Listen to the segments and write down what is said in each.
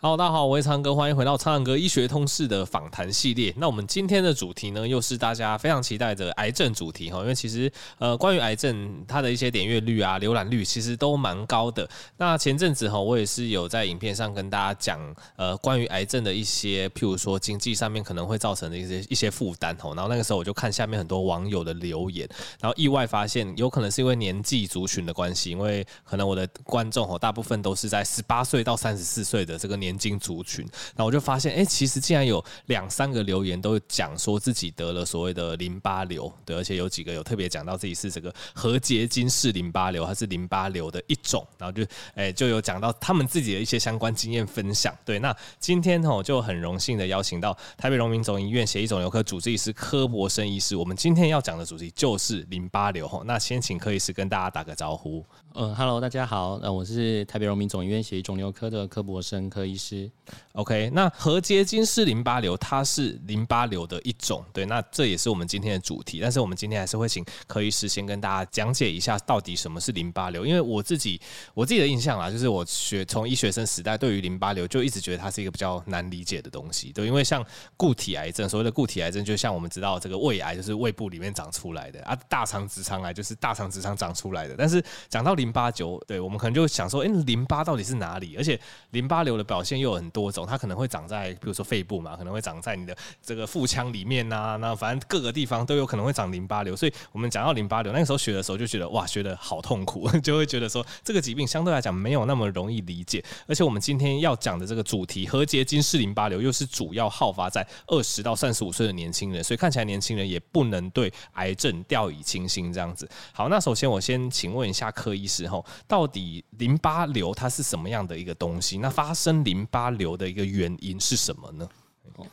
好大家好，我是苍哥，欢迎回到苍蓝鸽医学通识的访谈系列。那我们今天的主题呢，又是大家非常期待的癌症主题哈。因为其实呃，关于癌症，它的一些点阅率啊、浏览率其实都蛮高的。那前阵子哈，我也是有在影片上跟大家讲呃，关于癌症的一些，譬如说经济上面可能会造成的一些一些负担哈。然后那个时候我就看下面很多网友的留言，然后意外发现，有可能是因为年纪族群的关系，因为可能我的观众哈，大部分都是在十八岁到三十四岁的这个年。年轻族群，然后我就发现，哎，其实竟然有两三个留言都讲说自己得了所谓的淋巴瘤，对，而且有几个有特别讲到自己是这个核结晶式淋巴瘤，它是淋巴瘤的一种，然后就，哎，就有讲到他们自己的一些相关经验分享。对，那今天哦，就很荣幸的邀请到台北荣民总医院血液肿瘤科主治医师柯博生医师，我们今天要讲的主题就是淋巴瘤。哈，那先请柯医师跟大家打个招呼。嗯，Hello，大家好，呃，我是台北荣民总医院血液肿瘤科的柯博生柯医师。，OK。那核结晶式淋巴瘤，它是淋巴瘤的一种，对。那这也是我们今天的主题。但是我们今天还是会请柯医师先跟大家讲解一下，到底什么是淋巴瘤。因为我自己我自己的印象啦，就是我学从医学生时代，对于淋巴瘤就一直觉得它是一个比较难理解的东西，对。因为像固体癌症，所谓的固体癌症，就像我们知道这个胃癌就是胃部里面长出来的啊，大肠直肠癌就是大肠直肠长出来的。但是讲到淋巴瘤，对我们可能就想说，哎，淋巴到底是哪里？而且淋巴瘤的表现又有很多种，它可能会长在，比如说肺部嘛，可能会长在你的这个腹腔里面呐，那反正各个地方都有可能会长淋巴瘤。所以我们讲到淋巴瘤，那个时候学的时候就觉得哇，学的好痛苦，就会觉得说这个疾病相对来讲没有那么容易理解。而且我们今天要讲的这个主题，核结晶式淋巴瘤，又是主要好发在二十到三十五岁的年轻人，所以看起来年轻人也不能对癌症掉以轻心这样子。好，那首先我先请问一下柯医时候，到底淋巴瘤它是什么样的一个东西？那发生淋巴瘤的一个原因是什么呢？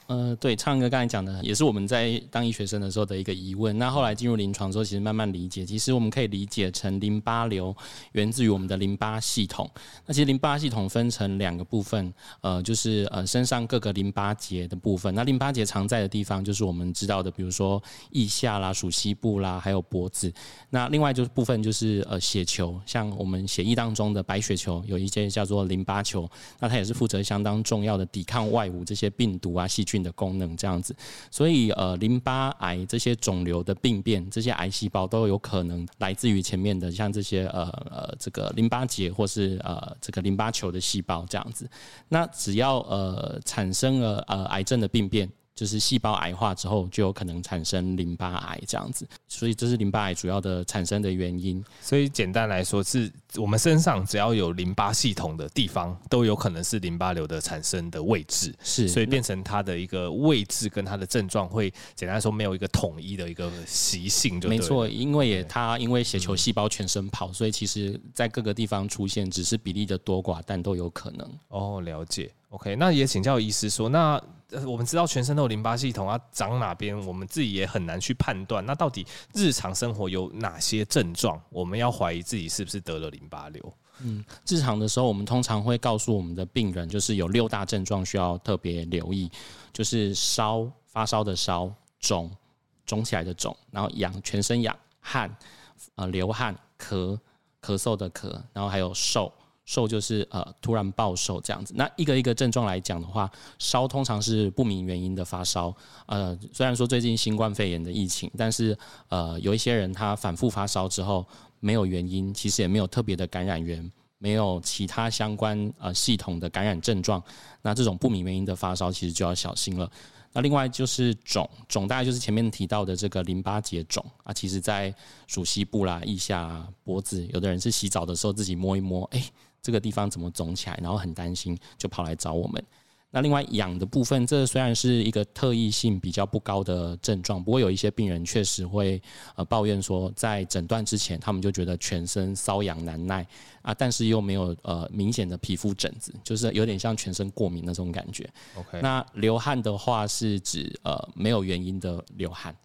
呃，对，苍哥刚才讲的也是我们在当医学生的时候的一个疑问。那后来进入临床之后，其实慢慢理解，其实我们可以理解成淋巴瘤源自于我们的淋巴系统。那其实淋巴系统分成两个部分，呃，就是呃身上各个淋巴结的部分。那淋巴结常在的地方，就是我们知道的，比如说腋下啦、属膝部啦，还有脖子。那另外就是部分就是呃血球，像我们血液当中的白血球，有一些叫做淋巴球，那它也是负责相当重要的抵抗外物这些病毒啊。细菌的功能这样子，所以呃，淋巴癌这些肿瘤的病变，这些癌细胞都有可能来自于前面的像这些呃呃这个淋巴结或是呃这个淋巴球的细胞这样子。那只要呃产生了呃癌症的病变。就是细胞癌化之后，就有可能产生淋巴癌这样子，所以这是淋巴癌主要的产生的原因。所以简单来说，是我们身上只要有淋巴系统的地方，都有可能是淋巴瘤的产生的位置。是，所以变成它的一个位置跟它的症状会简单来说没有一个统一的一个习性就。没错，因为也它因为血球细胞全身跑，所以其实在各个地方出现，只是比例的多寡，但都有可能。哦，了解。OK，那也请教医师说，那我们知道全身都有淋巴系统啊，长哪边我们自己也很难去判断。那到底日常生活有哪些症状，我们要怀疑自己是不是得了淋巴瘤？嗯，日常的时候，我们通常会告诉我们的病人，就是有六大症状需要特别留意，就是烧、发烧的烧、肿、肿起来的肿，然后痒、全身痒、汗、呃流汗、咳、咳嗽的咳，然后还有瘦。瘦就是呃突然暴瘦这样子，那一个一个症状来讲的话，烧通常是不明原因的发烧，呃虽然说最近新冠肺炎的疫情，但是呃有一些人他反复发烧之后没有原因，其实也没有特别的感染源，没有其他相关呃系统的感染症状，那这种不明原因的发烧其实就要小心了。那另外就是肿，肿大概就是前面提到的这个淋巴结肿啊，其实在属膝部啦、腋下、脖子，有的人是洗澡的时候自己摸一摸，哎。这个地方怎么肿起来，然后很担心，就跑来找我们。那另外痒的部分，这虽然是一个特异性比较不高的症状，不过有一些病人确实会呃抱怨说，在诊断之前，他们就觉得全身瘙痒难耐啊，但是又没有呃明显的皮肤疹子，就是有点像全身过敏那种感觉。OK，那流汗的话是指呃没有原因的流汗。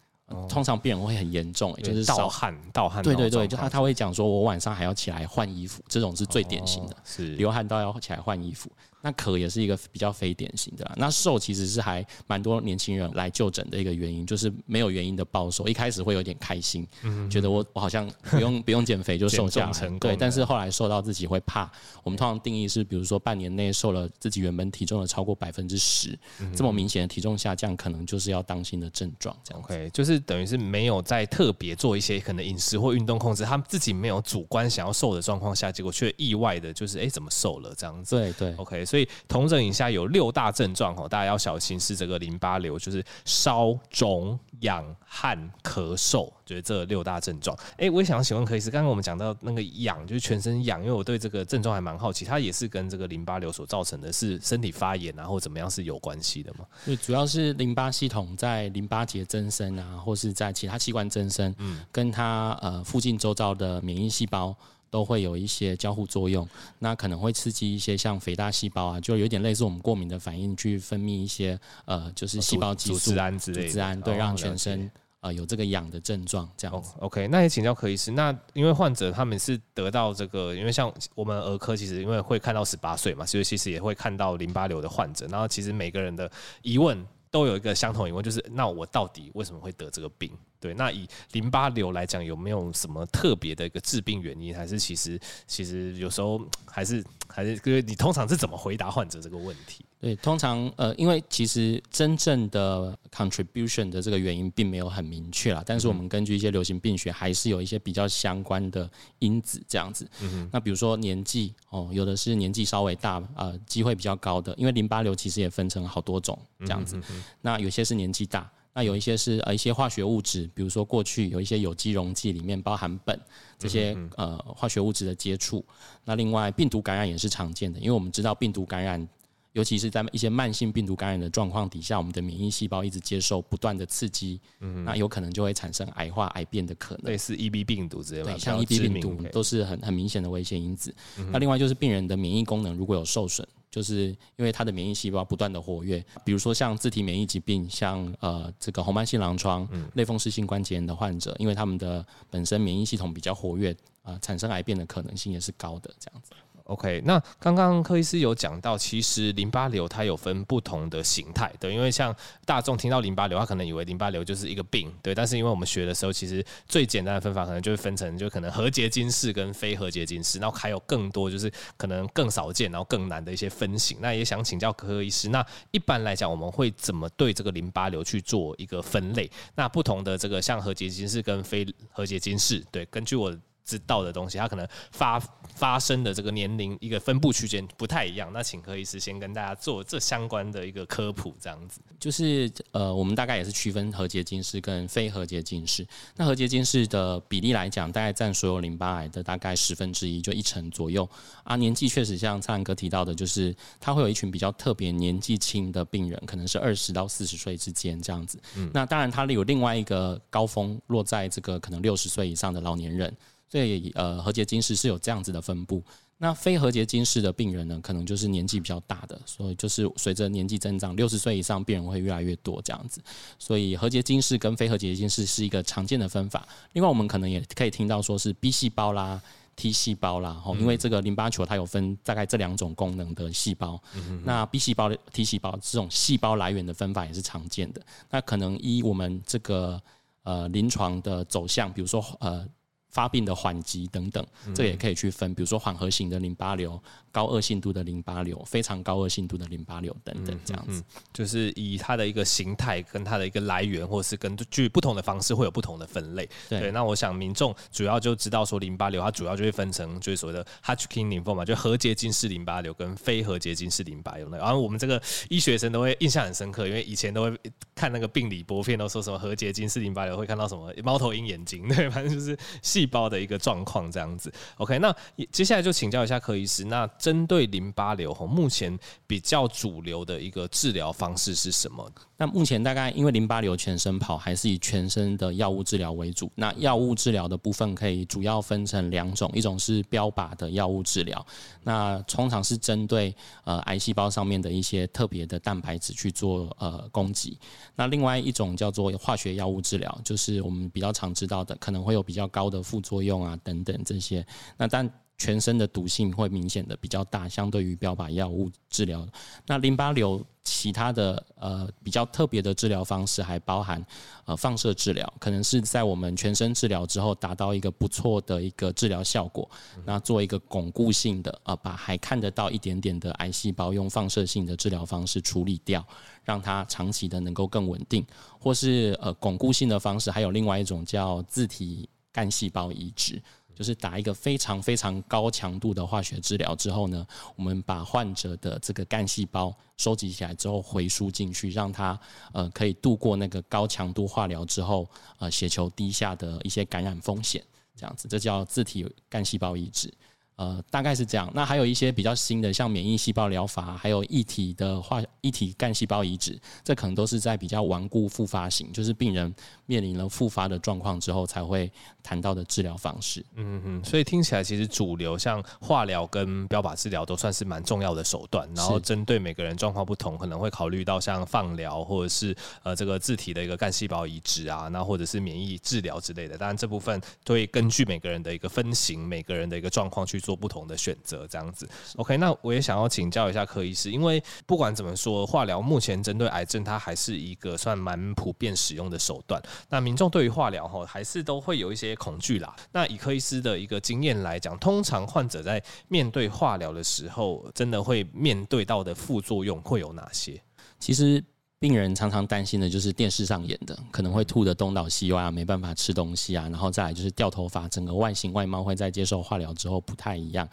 通常病人会很严重，就是盗汗，盗汗。对对对，就他他会讲说，我晚上还要起来换衣服，这种是最典型的，是流汗到要起来换衣服。那咳也是一个比较非典型的啦。那瘦其实是还蛮多年轻人来就诊的一个原因，就是没有原因的暴瘦。一开始会有点开心，嗯、觉得我我好像不用不用减肥就瘦下来，对。但是后来瘦到自己会怕。我们通常定义是，比如说半年内瘦了自己原本体重的超过百分之十，这么明显的体重下降，可能就是要当心的症状。这样 OK，就是等于是没有在特别做一些可能饮食或运动控制，他们自己没有主观想要瘦的状况下，结果却意外的就是哎、欸、怎么瘦了这样子？对对，OK。所以同整以下，有六大症状哦，大家要小心是这个淋巴瘤，就是烧、肿、痒、汗、咳嗽，就是这六大症状。哎，我也想要请问柯医师，刚刚我们讲到那个痒，就是全身痒，因为我对这个症状还蛮好奇，它也是跟这个淋巴瘤所造成的是身体发炎啊，或怎么样是有关系的吗？对，主要是淋巴系统在淋巴结增生啊，或是在其他器官增生，嗯，跟它呃附近周遭的免疫细胞。都会有一些交互作用，那可能会刺激一些像肥大细胞啊，就有点类似我们过敏的反应，去分泌一些呃，就是细胞激素、组织胺之类的，组织胺对，让全身呃有这个痒的症状这样子。OK，那也请教柯医师，那因为患者他们是得到这个，因为像我们儿科其实因为会看到十八岁嘛，所以其实也会看到淋巴瘤的患者，然后其实每个人的疑问都有一个相同疑问，就是那我到底为什么会得这个病？对，那以淋巴瘤来讲，有没有什么特别的一个致病原因？还是其实其实有时候还是还是，因为你通常是怎么回答患者这个问题？对，通常呃，因为其实真正的 contribution 的这个原因并没有很明确啦，但是我们根据一些流行病学，还是有一些比较相关的因子这样子。嗯哼。那比如说年纪哦，有的是年纪稍微大，呃，机会比较高的，因为淋巴瘤其实也分成好多种这样子。嗯哼。那有些是年纪大。那有一些是呃一些化学物质，比如说过去有一些有机溶剂里面包含苯这些呃化学物质的接触。那另外病毒感染也是常见的，因为我们知道病毒感染，尤其是在一些慢性病毒感染的状况底下，我们的免疫细胞一直接受不断的刺激，那有可能就会产生癌化癌变的可能。类似 EB 病毒之类的，对，像 EB 病毒都是很很明显的危险因子。那另外就是病人的免疫功能如果有受损。就是因为他的免疫细胞不断的活跃，比如说像自体免疫疾病，像呃这个红斑性狼疮、类风湿性关节炎的患者，因为他们的本身免疫系统比较活跃，啊、呃，产生癌变的可能性也是高的，这样子。OK，那刚刚柯医师有讲到，其实淋巴瘤它有分不同的形态，对，因为像大众听到淋巴瘤，他可能以为淋巴瘤就是一个病，对，但是因为我们学的时候，其实最简单的分法可能就是分成就可能核结晶式跟非核结晶式，然后还有更多就是可能更少见，然后更难的一些分型。那也想请教柯医师，那一般来讲我们会怎么对这个淋巴瘤去做一个分类？那不同的这个像核结晶式跟非核结晶式，对，根据我。知道的东西，它可能发发生的这个年龄一个分布区间不太一样。那请柯医师先跟大家做这相关的一个科普，这样子。就是呃，我们大概也是区分和结晶式跟非和结晶式。那和结晶式的比例来讲，大概占所有淋巴癌的大概十分之一，就一成左右。啊，年纪确实像灿哥提到的，就是他会有一群比较特别年纪轻的病人，可能是二十到四十岁之间这样子。嗯。那当然，他有另外一个高峰落在这个可能六十岁以上的老年人。所以，呃，和结晶式是有这样子的分布。那非和结晶式的病人呢，可能就是年纪比较大的，所以就是随着年纪增长，六十岁以上病人会越来越多这样子。所以，和结晶式跟非和结晶式是一个常见的分法。另外，我们可能也可以听到说是 B 细胞啦、T 细胞啦，因为这个淋巴球它有分大概这两种功能的细胞。那 B 细胞、T 细胞这种细胞来源的分法也是常见的。那可能依我们这个呃临床的走向，比如说呃。发病的缓急等等，这也可以去分，比如说缓和型的淋巴瘤。高恶性度的淋巴瘤，非常高恶性度的淋巴瘤等等，这样子、嗯嗯，就是以它的一个形态跟它的一个来源，或是根据不同的方式会有不同的分类。对，对，那我想民众主要就知道说淋巴瘤，它主要就会分成就是所谓的 Hodgkin lymphoma 嘛，就核结晶式淋巴瘤跟非核结晶式淋巴瘤。然后我们这个医学生都会印象很深刻，因为以前都会看那个病理波片，都说什么核结晶式淋巴瘤会看到什么猫头鹰眼睛，对，反正就是细细胞的一个状况这样子。OK，那接下来就请教一下柯医师，那。针对淋巴瘤，目前比较主流的一个治疗方式是什么？那目前大概因为淋巴瘤全身跑，还是以全身的药物治疗为主。那药物治疗的部分可以主要分成两种，一种是标靶的药物治疗，那通常是针对呃癌细胞上面的一些特别的蛋白质去做呃攻击。那另外一种叫做化学药物治疗，就是我们比较常知道的，可能会有比较高的副作用啊等等这些。那但全身的毒性会明显的比较大，相对于标靶药物治疗。那淋巴瘤其他的呃比较特别的治疗方式还包含呃放射治疗，可能是在我们全身治疗之后达到一个不错的一个治疗效果，那做一个巩固性的呃把还看得到一点点的癌细胞用放射性的治疗方式处理掉，让它长期的能够更稳定，或是呃巩固性的方式，还有另外一种叫自体干细胞移植。就是打一个非常非常高强度的化学治疗之后呢，我们把患者的这个干细胞收集起来之后回输进去，让他呃可以度过那个高强度化疗之后呃血球低下的一些感染风险，这样子，这叫自体干细胞移植。呃，大概是这样。那还有一些比较新的，像免疫细胞疗法，还有异体的化异体干细胞移植，这可能都是在比较顽固复发型，就是病人面临了复发的状况之后才会谈到的治疗方式。嗯嗯，所以听起来其实主流像化疗跟标靶治疗都算是蛮重要的手段，然后针对每个人状况不同，可能会考虑到像放疗或者是呃这个自体的一个干细胞移植啊，那或者是免疫治疗之类的。当然这部分都会根据每个人的一个分型，每个人的一个状况去做。做不同的选择，这样子。OK，那我也想要请教一下柯医师，因为不管怎么说，化疗目前针对癌症，它还是一个算蛮普遍使用的手段。那民众对于化疗哈，还是都会有一些恐惧啦。那以柯医师的一个经验来讲，通常患者在面对化疗的时候，真的会面对到的副作用会有哪些？其实。病人常常担心的就是电视上演的，可能会吐得东倒西歪啊，没办法吃东西啊，然后再来就是掉头发，整个外形外貌会在接受化疗之后不太一样。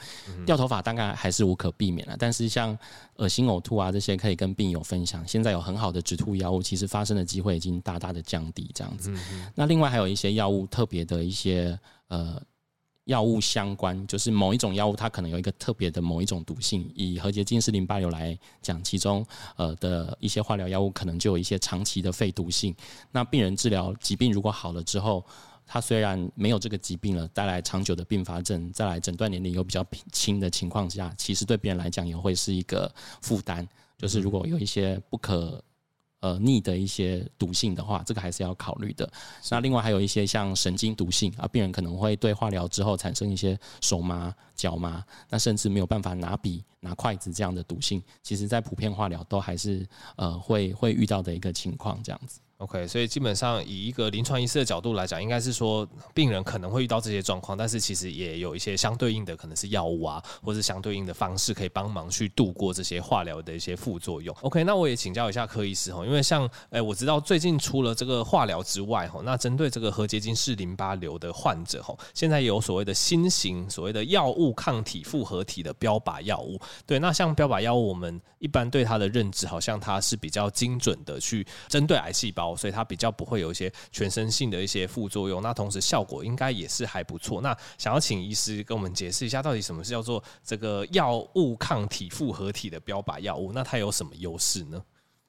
掉头发大概还是无可避免了，但是像恶心呕吐啊这些，可以跟病友分享。现在有很好的止吐药物，其实发生的机会已经大大的降低。这样子，那另外还有一些药物特别的一些呃。药物相关，就是某一种药物，它可能有一个特别的某一种毒性。以核结晶式淋巴瘤来讲，其中呃的一些化疗药物可能就有一些长期的肺毒性。那病人治疗疾病如果好了之后，他虽然没有这个疾病了，带来长久的并发症，再来诊断年龄又比较轻的情况下，其实对病人来讲也会是一个负担。就是如果有一些不可呃，逆的一些毒性的话，这个还是要考虑的。那另外还有一些像神经毒性啊，病人可能会对化疗之后产生一些手麻、脚麻，那甚至没有办法拿笔、拿筷子这样的毒性，其实在普遍化疗都还是呃会会遇到的一个情况，这样子。OK，所以基本上以一个临床医师的角度来讲，应该是说病人可能会遇到这些状况，但是其实也有一些相对应的，可能是药物啊，或是相对应的方式可以帮忙去度过这些化疗的一些副作用。OK，那我也请教一下柯医师哈，因为像诶我知道最近除了这个化疗之外哈，那针对这个核结晶式淋巴瘤的患者哈，现在有所谓的新型所谓的药物抗体复合体的标靶药物。对，那像标靶药物，我们一般对它的认知好像它是比较精准的去针对癌细胞。所以它比较不会有一些全身性的一些副作用，那同时效果应该也是还不错。那想要请医师跟我们解释一下，到底什么是叫做这个药物抗体复合体的标靶药物？那它有什么优势呢？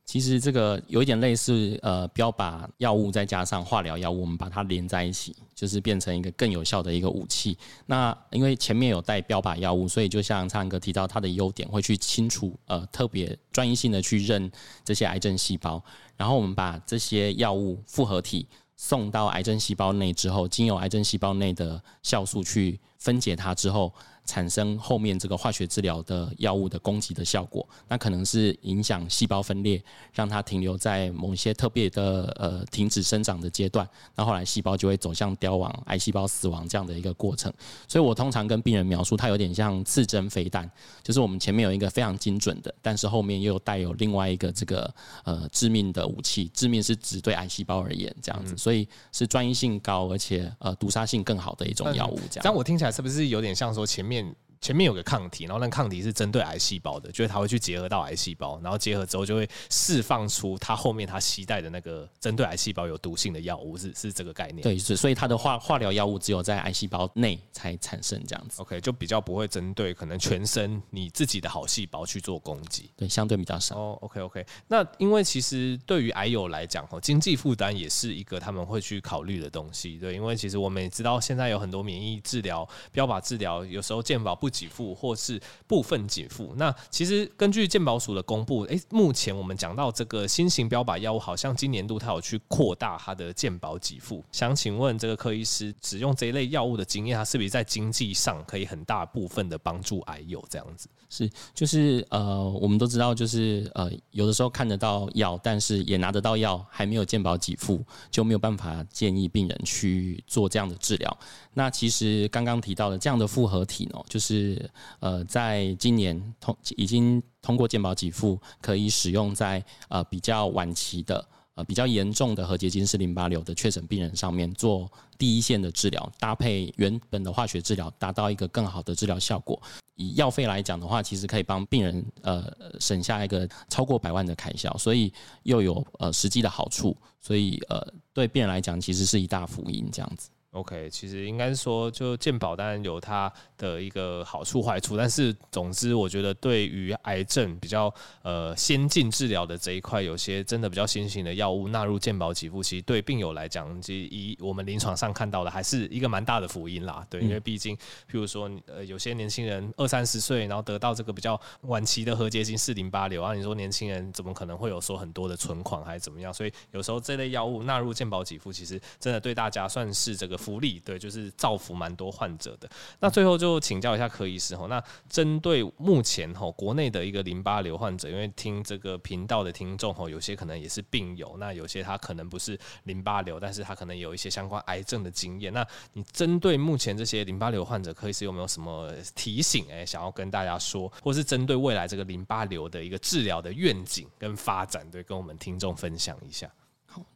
其实这个有一点类似，呃，标靶药物再加上化疗药物，我们把它连在一起，就是变成一个更有效的一个武器。那因为前面有带标靶药物，所以就像苍蓝鸽提到，它的优点会去清除，呃，特别专一性的去认这些癌症细胞。然后我们把这些药物复合体送到癌症细胞内之后，经由癌症细胞内的酵素去分解它之后。产生后面这个化学治疗的药物的攻击的效果，那可能是影响细胞分裂，让它停留在某一些特别的呃停止生长的阶段，那后来细胞就会走向凋亡、癌细胞死亡这样的一个过程。所以我通常跟病人描述，它有点像刺针飞弹，就是我们前面有一个非常精准的，但是后面又带有另外一个这个呃致命的武器，致命是指对癌细胞而言这样子，所以是专一性高而且呃毒杀性更好的一种药物。这样，这样我听起来是不是有点像说前面？面前面有个抗体，然后那抗体是针对癌细胞的，就是它会去结合到癌细胞，然后结合之后就会释放出它后面它携带的那个针对癌细胞有毒性的药物，是是这个概念。对，是，所以它的化化疗药物只有在癌细胞内才产生这样子。OK，就比较不会针对可能全身你自己的好细胞去做攻击。对，相对比较少。哦，OK OK。那因为其实对于癌友来讲，哦，经济负担也是一个他们会去考虑的东西。对，因为其实我们也知道现在有很多免疫治疗、标靶治疗，有时候健保不给付或是部分给付。那其实根据健保署的公布，诶、目前我们讲到这个新型标靶药物，好像今年度它有去扩大它的健保给付。想请问这个柯医师，使用这一类药物的经验，它是不是在经济上可以很大部分的帮助癌友这样子？是，就是呃，我们都知道，就是呃，有的时候看得到药，但是也拿得到药，还没有健保给付，就没有办法建议病人去做这样的治疗。那其实刚刚提到的这样的复合体呢，就是是呃，在今年通已经通过健保给付，可以使用在呃比较晚期的。呃，比较严重的核结晶式淋巴瘤的确诊病人上面做第一线的治疗，搭配原本的化学治疗，达到一个更好的治疗效果。以药费来讲的话，其实可以帮病人呃省下一个超过百万的开销，所以又有呃实际的好处，所以呃对病人来讲，其实是一大福音这样子。OK，其实应该是说，就健保当然有它的一个好处坏处，但是总之，我觉得对于癌症比较呃先进治疗的这一块，有些真的比较新型的药物纳入健保给付，其实对病友来讲，其实以我们临床上看到的，还是一个蛮大的福音啦。对，因为毕竟，譬如说，呃，有些年轻人二三十岁，然后得到这个比较晚期的和结晶四零八瘤啊，你说年轻人怎么可能会有说很多的存款还是怎么样？所以有时候这类药物纳入健保给付，其实真的对大家算是这个。福利对，就是造福蛮多患者的。那最后就请教一下柯医师吼，那针对目前吼国内的一个淋巴瘤患者，因为听这个频道的听众吼，有些可能也是病友，那有些他可能不是淋巴瘤，但是他可能有一些相关癌症的经验。那你针对目前这些淋巴瘤患者，柯医师有没有什么提醒？诶，想要跟大家说，或是针对未来这个淋巴瘤的一个治疗的愿景跟发展，对，跟我们听众分享一下。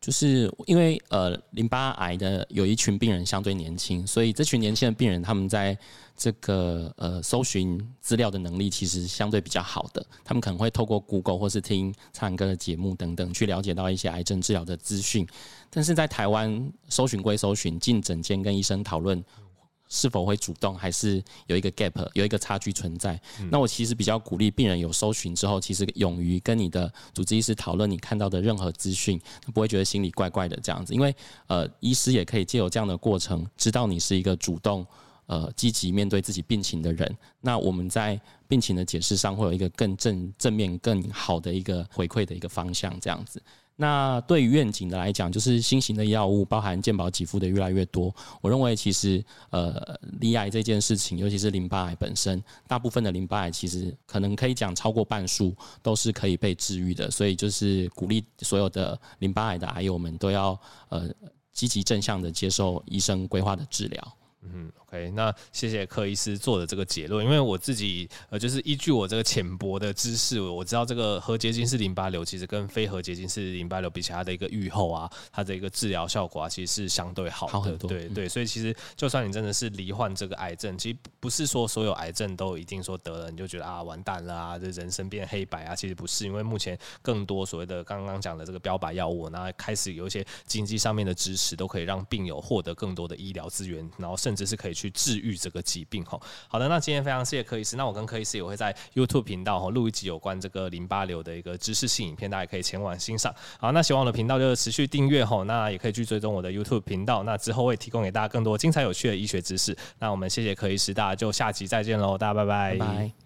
就是因为呃，淋巴癌的有一群病人相对年轻，所以这群年轻的病人他们在这个呃搜寻资料的能力其实相对比较好的，他们可能会透过 Google 或是听唱歌的节目等等去了解到一些癌症治疗的资讯，但是在台湾搜寻归搜寻，进诊间跟医生讨论。是否会主动，还是有一个 gap，有一个差距存在？嗯、那我其实比较鼓励病人有搜寻之后，其实勇于跟你的主治医师讨论你看到的任何资讯，不会觉得心里怪怪的这样子。因为呃，医师也可以借由这样的过程，知道你是一个主动、呃积极面对自己病情的人。那我们在病情的解释上，会有一个更正正面、更好的一个回馈的一个方向，这样子。那对于愿景的来讲，就是新型的药物包含健保给付的越来越多。我认为其实呃，罹癌这件事情，尤其是淋巴癌本身，大部分的淋巴癌其实可能可以讲超过半数都是可以被治愈的。所以就是鼓励所有的淋巴癌的癌友们都要呃积极正向的接受医生规划的治疗。嗯，OK，那谢谢柯医师做的这个结论，因为我自己呃，就是依据我这个浅薄的知识，我知道这个核结晶式淋巴瘤其实跟非核结晶式淋巴瘤比起来，它的一个预后啊，它的一个治疗效果啊，其实是相对好的，好很多。对对，所以其实就算你真的是罹患这个癌症，其实不是说所有癌症都一定说得了你就觉得啊完蛋了啊，这人生变黑白啊，其实不是，因为目前更多所谓的刚刚讲的这个标靶药物，那开始有一些经济上面的支持，都可以让病友获得更多的医疗资源，然后甚甚至是可以去治愈这个疾病哈。好的，那今天非常谢谢柯医师。那我跟柯医师也会在 YouTube 频道哈录一集有关这个淋巴瘤的一个知识性影片，大家可以前往欣赏。好，那喜欢我的频道就持续订阅哈。那也可以去追踪我的 YouTube 频道。那之后会提供给大家更多精彩有趣的医学知识。那我们谢谢柯医师，大家就下集再见喽，大家。拜拜。